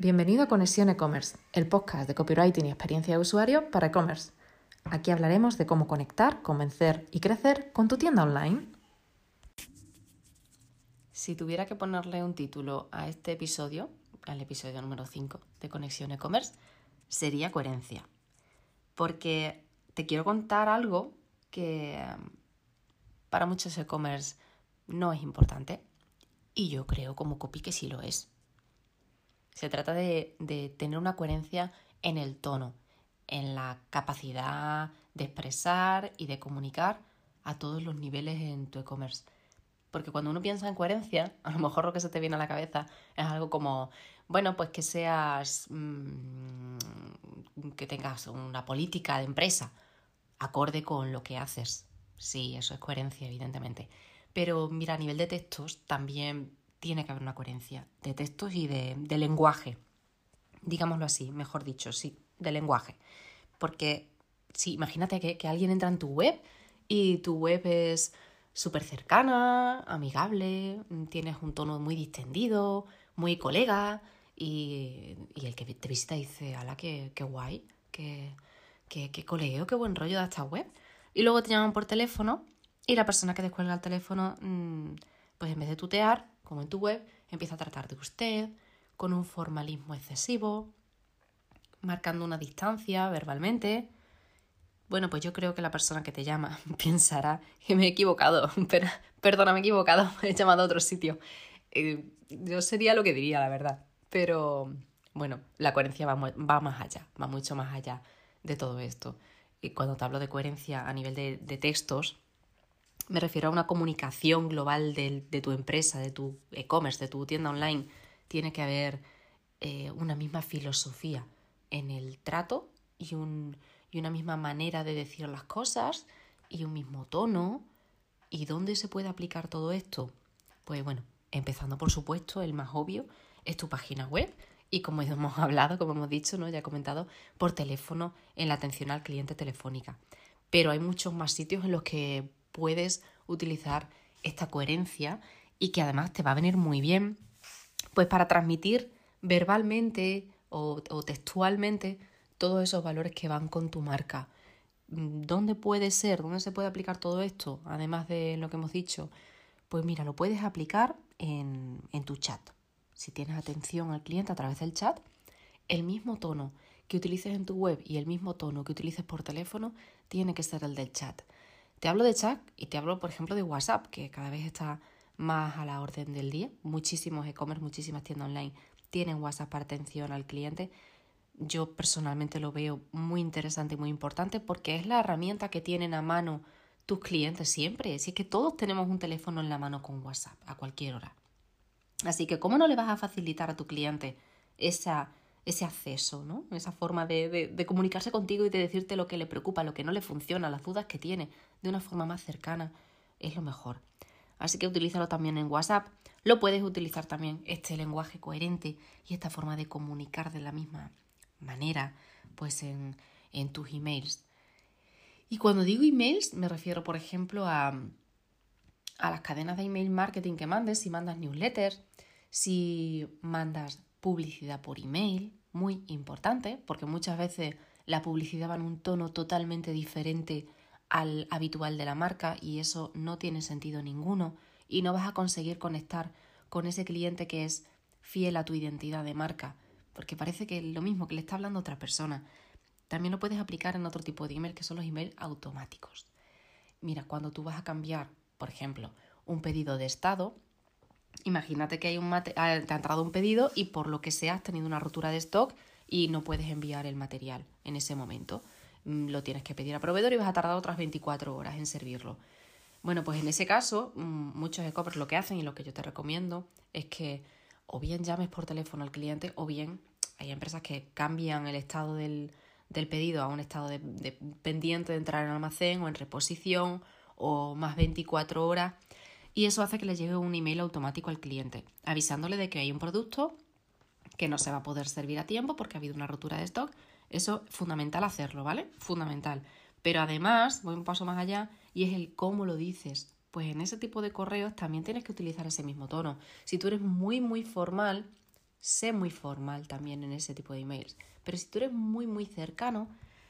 Bienvenido a Conexión E-Commerce, el podcast de copywriting y experiencia de usuario para e-commerce. Aquí hablaremos de cómo conectar, convencer y crecer con tu tienda online. Si tuviera que ponerle un título a este episodio, al episodio número 5 de Conexión E-Commerce, sería coherencia. Porque te quiero contar algo que um, para muchos e-commerce no es importante y yo creo como copy que sí lo es. Se trata de, tener una coherencia en el tono, en la capacidad de expresar y de comunicar a todos los niveles en tu e-commerce. Porque cuando uno piensa en coherencia, a lo mejor lo que se te viene a la cabeza es algo como, bueno, pues que seas, mmm, que tengas una política de empresa acorde con lo que haces. Sí, eso es coherencia, evidentemente. Pero mira, a nivel de textos también tiene que haber una coherencia de textos y de, lenguaje. Digámoslo así, mejor dicho, sí, de lenguaje. Porque sí, imagínate que, que alguien entra en tu web y tu web es súper cercana, amigable, tienes un tono muy distendido, muy colega, y, y el que te visita dice, ala, qué, qué guay, qué, qué, qué colegio, qué buen rollo da esta web. Y luego te llaman por teléfono y la persona que descuelga el teléfono, mm, pues en vez de tutear, como en tu web, empieza a tratar de usted con un formalismo excesivo, marcando una distancia verbalmente. Bueno, pues yo creo que la persona que te llama pensará que me he equivocado, pero, perdona, me he equivocado, he llamado a otro sitio. Eh, yo sería lo que diría, la verdad. Pero bueno, la coherencia va, va, más allá, va mucho más allá de todo esto. Y cuando te hablo de coherencia a nivel de textos, me refiero a una comunicación global de, tu empresa, de tu e-commerce, de tu tienda online. Tiene que haber eh, una misma filosofía en el trato y, un, y una misma manera de decir las cosas y un mismo tono. ¿Y dónde se puede aplicar todo esto? Pues bueno, empezando por supuesto, el más obvio es tu página web y como hemos hablado, como hemos dicho, ¿no? ya he comentado, por teléfono en la atención al cliente telefónica. Pero hay muchos más sitios en los que puedes utilizar esta coherencia y que además te va a venir muy bien pues para transmitir verbalmente o, textualmente todos esos valores que van con tu marca. ¿Dónde puede ser? ¿Dónde se puede aplicar todo esto? Además de lo que hemos dicho. Pues mira, lo puedes aplicar en, en tu chat. Si tienes atención al cliente a través del chat, el mismo tono que utilices en tu web y el mismo tono que utilices por teléfono tiene que ser el del chat. Te hablo de chat y te hablo, por ejemplo, de WhatsApp, que cada vez está más a la orden del día. Muchísimos e-commerce, muchísimas tiendas online tienen WhatsApp para atención al cliente. Yo personalmente lo veo muy interesante y muy importante porque es la herramienta que tienen a mano tus clientes siempre. Si es que todos tenemos un teléfono en la mano con WhatsApp a cualquier hora. Así que, ¿cómo no le vas a facilitar a tu cliente esa ese acceso, ¿no? Esa forma de, de, comunicarse contigo y de decirte lo que le preocupa, lo que no le funciona, las dudas que tiene, de una forma más cercana, es lo mejor. Así que utilízalo también en WhatsApp. Lo puedes utilizar también este lenguaje coherente y esta forma de comunicar de la misma manera, pues en, en tus emails. Y cuando digo emails, me refiero, por ejemplo, a, a las cadenas de email marketing que mandes, si mandas newsletters, si mandas publicidad por email, muy importante, porque muchas veces la publicidad va en un tono totalmente diferente al habitual de la marca y eso no tiene sentido ninguno y no vas a conseguir conectar con ese cliente que es fiel a tu identidad de marca, porque parece que es lo mismo que le está hablando otra persona. También lo puedes aplicar en otro tipo de email que son los emails automáticos. Mira, cuando tú vas a cambiar, por ejemplo, un pedido de estado, Imagínate que hay un te ha entrado un pedido y por lo que sea has tenido una rotura de stock y no puedes enviar el material en ese momento. Mm, lo tienes que pedir a proveedor y vas a tardar otras 24 horas en servirlo. Bueno, pues en ese caso, mm, muchos e-commerce lo que hacen y lo que yo te recomiendo es que o bien llames por teléfono al cliente o bien hay empresas que cambian el estado del, pedido a un estado de, de pendiente de entrar en almacén o en reposición o más 24 horas y eso hace que le llegue un email automático al cliente, avisándole de que hay un producto que no se va a poder servir a tiempo porque ha habido una rotura de stock. Eso es fundamental hacerlo, ¿vale? Fundamental. Pero además, voy un paso más allá y es el cómo lo dices. Pues en ese tipo de correos también tienes que utilizar ese mismo tono. Si tú eres muy, muy formal, sé muy formal también en ese tipo de emails. Pero si tú eres muy, muy cercano,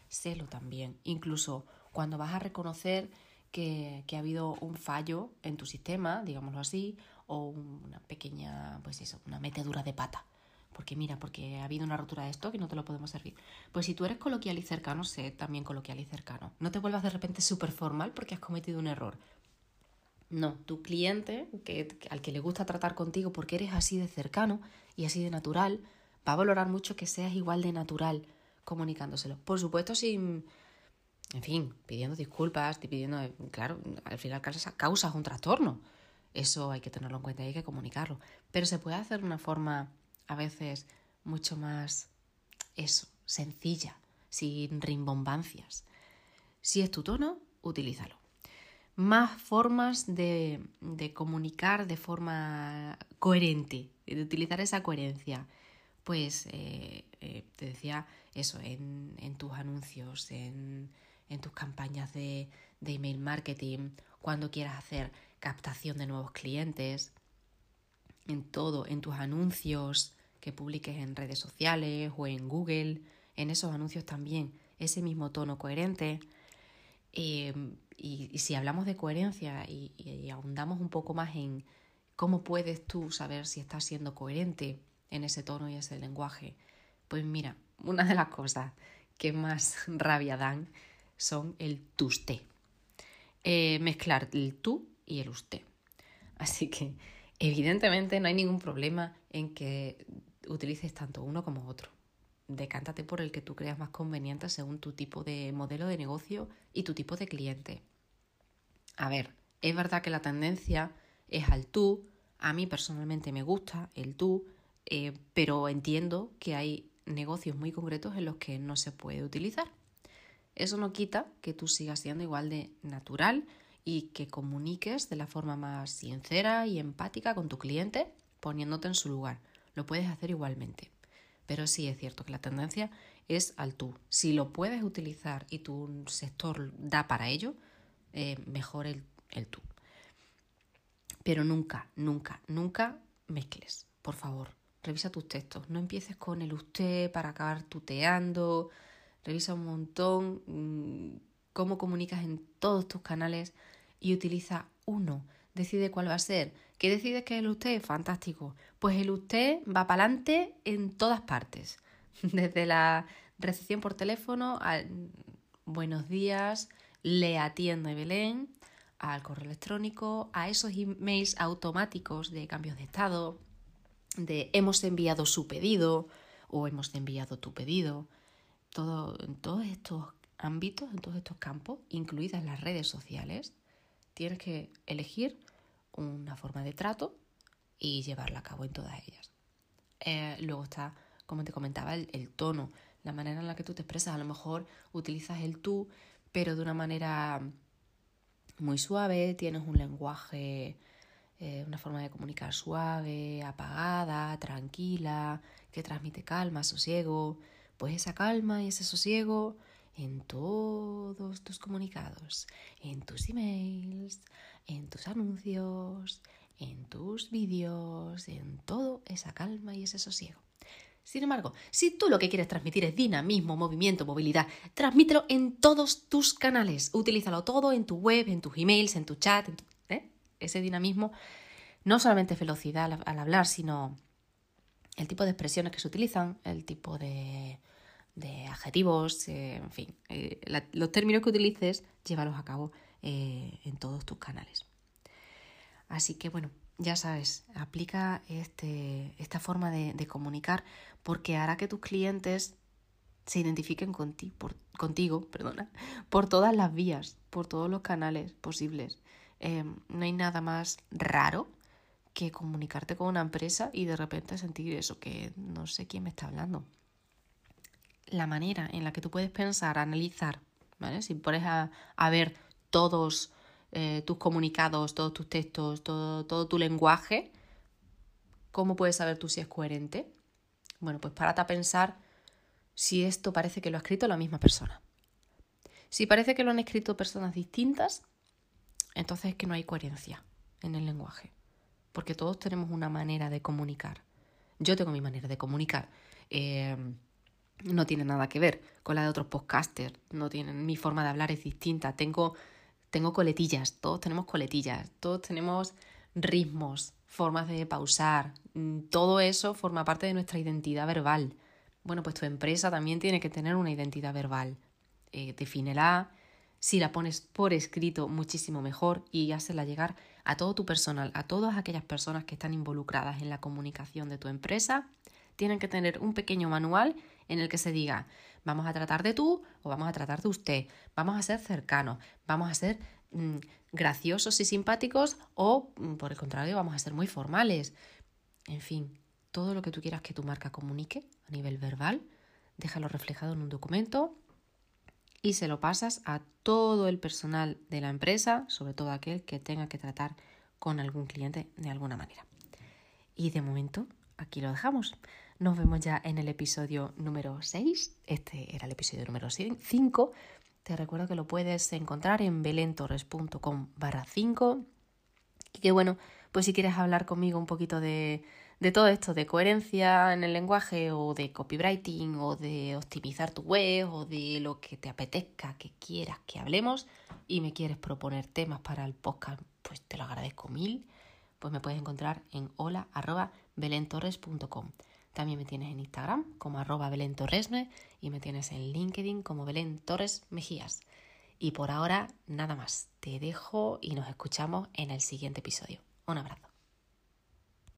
sélo también. Incluso cuando vas a reconocer que, ha habido un fallo en tu sistema, digámoslo así, o una pequeña, pues eso, una metedura de pata. Porque mira, porque ha habido una rotura de esto que no te lo podemos servir. Pues si tú eres coloquial y cercano, sé también coloquial y cercano. No te vuelvas de repente súper formal porque has cometido un error. No, tu cliente, que, al que le gusta tratar contigo porque eres así de cercano y así de natural, va a valorar mucho que seas igual de natural comunicándoselo. Por supuesto, sin, en fin, pidiendo disculpas, pidiendo, claro, al final causas un trastorno. Eso hay que tenerlo en cuenta y hay que comunicarlo. Pero se puede hacer de una forma a veces mucho más, eso, sencilla, sin rimbombancias. Si es tu tono, utilízalo más formas de, comunicar de forma coherente, de utilizar esa coherencia. Pues eh, eh, te decía eso, en, tus anuncios, en, tus campañas de, de, email marketing, cuando quieras hacer captación de nuevos clientes, en todo, en tus anuncios que publiques en redes sociales o en Google, en esos anuncios también, ese mismo tono coherente. Eh, y, si hablamos de coherencia y, ahondamos un poco más en cómo puedes tú saber si estás siendo coherente en ese tono y ese lenguaje, pues mira, una de las cosas que más rabia dan son el usted. Eh, mezclar el tú y el usted. Así que evidentemente no hay ningún problema en que utilices tanto uno como otro decántate por el que tú creas más conveniente según tu tipo de modelo de negocio y tu tipo de cliente. A ver, es verdad que la tendencia es al tú, a mí personalmente me gusta el tú, eh, pero entiendo que hay negocios muy concretos en los que no se puede utilizar. Eso no quita que tú sigas siendo igual de natural y que comuniques de la forma más sincera y empática con tu cliente poniéndote en su lugar. Lo puedes hacer igualmente. Pero sí es cierto que la tendencia es al tú. Si lo puedes utilizar y tu sector da para ello, eh, mejor el, el tú. Pero nunca, nunca, nunca mezcles, por favor. Revisa tus textos. No empieces con el usted para acabar tuteando. Revisa un montón mm, cómo comunicas en todos tus canales y utiliza uno decide cuál va a ser. ¿Qué decides que es el usted? Fantástico. Pues el usted va para adelante en todas partes. Desde la recepción por teléfono al buenos días, le atiendo Belén, al correo electrónico, a esos emails automáticos de cambios de estado, de hemos enviado su pedido o hemos enviado tu pedido. Todo, en todos estos ámbitos, en todos estos campos, incluidas las redes sociales, tienes que elegir una forma de trato y llevarla a cabo en todas ellas. Eh, luego está, como te comentaba, el, tono, la manera en la que tú te expresas. A lo mejor utilizas el tú, pero de una manera muy suave, tienes un lenguaje, eh, una forma de comunicar suave, apagada, tranquila, que transmite calma, sosiego. Pues esa calma y ese sosiego en todos tus comunicados, en tus emails, en tus anuncios, en tus vídeos, en todo esa calma y ese sosiego. Sin embargo, si tú lo que quieres transmitir es dinamismo, movimiento, movilidad, transmítelo en todos tus canales. Utilízalo todo en tu web, en tus emails, en tu chat. ¿eh? Ese dinamismo no solamente velocidad al, hablar, sino el tipo de expresiones que se utilizan, el tipo de, adjetivos, eh, en fin, eh, los términos que utilices, llévalos a cabo eh, en todos tus canales. Así que bueno, ya sabes, aplica este, esta forma de, comunicar porque hará que tus clientes se identifiquen por, contigo perdona, por todas las vías, por todos los canales posibles. Eh, no hay nada más raro que comunicarte con una empresa y de repente sentir eso, que no sé quién me está hablando. La manera en la que tú puedes pensar, analizar, ¿vale? Si pones a, ver todos eh, tus comunicados, todos tus textos, todo, todo tu lenguaje, ¿cómo puedes saber tú si es coherente? Bueno, pues párate a pensar si esto parece que lo ha escrito la misma persona. Si parece que lo han escrito personas distintas, entonces es que no hay coherencia en el lenguaje, porque todos tenemos una manera de comunicar Yo tengo mi manera de comunicar. Eh, no tiene nada que ver con la de otros podcasters. No tienen, mi forma de hablar es distinta. Tengo, tengo coletillas, todos tenemos coletillas, todos tenemos ritmos, formas de pausar. Mm, todo eso forma parte de nuestra identidad verbal. Bueno, pues tu empresa también tiene que tener una identidad verbal. Eh, defínela, si la pones por escrito, muchísimo mejor y hazla llegar a todo tu personal, a todas aquellas personas que están involucradas en la comunicación de tu empresa. Tienen que tener un pequeño manual en el que se diga, vamos a tratar de tú o vamos a tratar de usted, vamos a ser cercanos, vamos a ser mm, graciosos y simpáticos o, mm, por el contrario, vamos a ser muy formales. En fin, todo lo que tú quieras que tu marca comunique a nivel verbal, déjalo reflejado en un documento y se lo pasas a todo el personal de la empresa, sobre todo aquel que tenga que tratar con algún cliente de alguna manera. Y de momento, aquí lo dejamos. Nos vemos ya en el episodio número 6. Este era el episodio número 5. Te recuerdo que lo puedes encontrar en belentorres.com barra 5. Y que bueno, pues si quieres hablar conmigo un poquito de, de todo esto, de coherencia en el lenguaje o de copywriting o de optimizar tu web o de lo que te apetezca, que quieras que hablemos y me quieres proponer temas para el podcast, pues te lo agradezco mil. Pues me puedes encontrar en hola También me tienes en Instagram como arroba belentorresme y me tienes en LinkedIn como Belén Torres Mejías. Y por ahora nada más, te dejo y nos escuchamos en el siguiente episodio. Un abrazo.